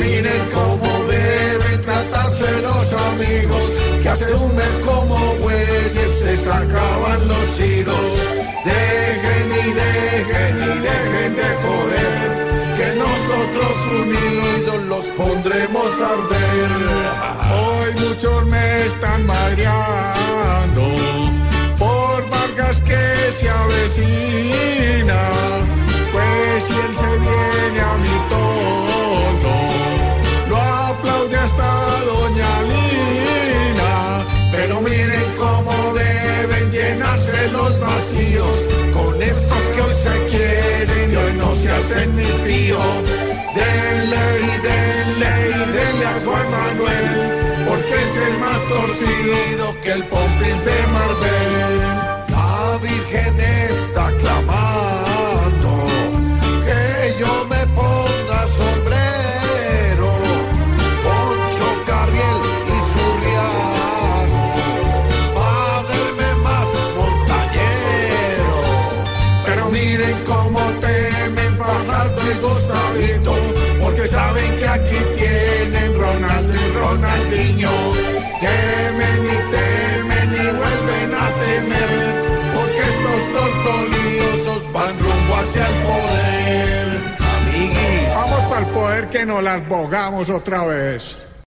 Miren cómo deben tratarse los amigos, que hace un mes como güeyes se sacaban los chiros. Dejen y dejen y dejen de joder, que nosotros unidos los pondremos a arder. Hoy muchos me están madreando por Vargas que se avecina, pues si él se viene a mi tono, hacen ni pío. Denle y denle y denle a Juan Manuel, porque es el más torcido que el pompis de Marvel. La Virgen está clamando que yo me ponga sombrero, Poncho Carriel y Surriago, pa' verme más montañero. Pero miren cómo temen que nos las bogamos otra vez.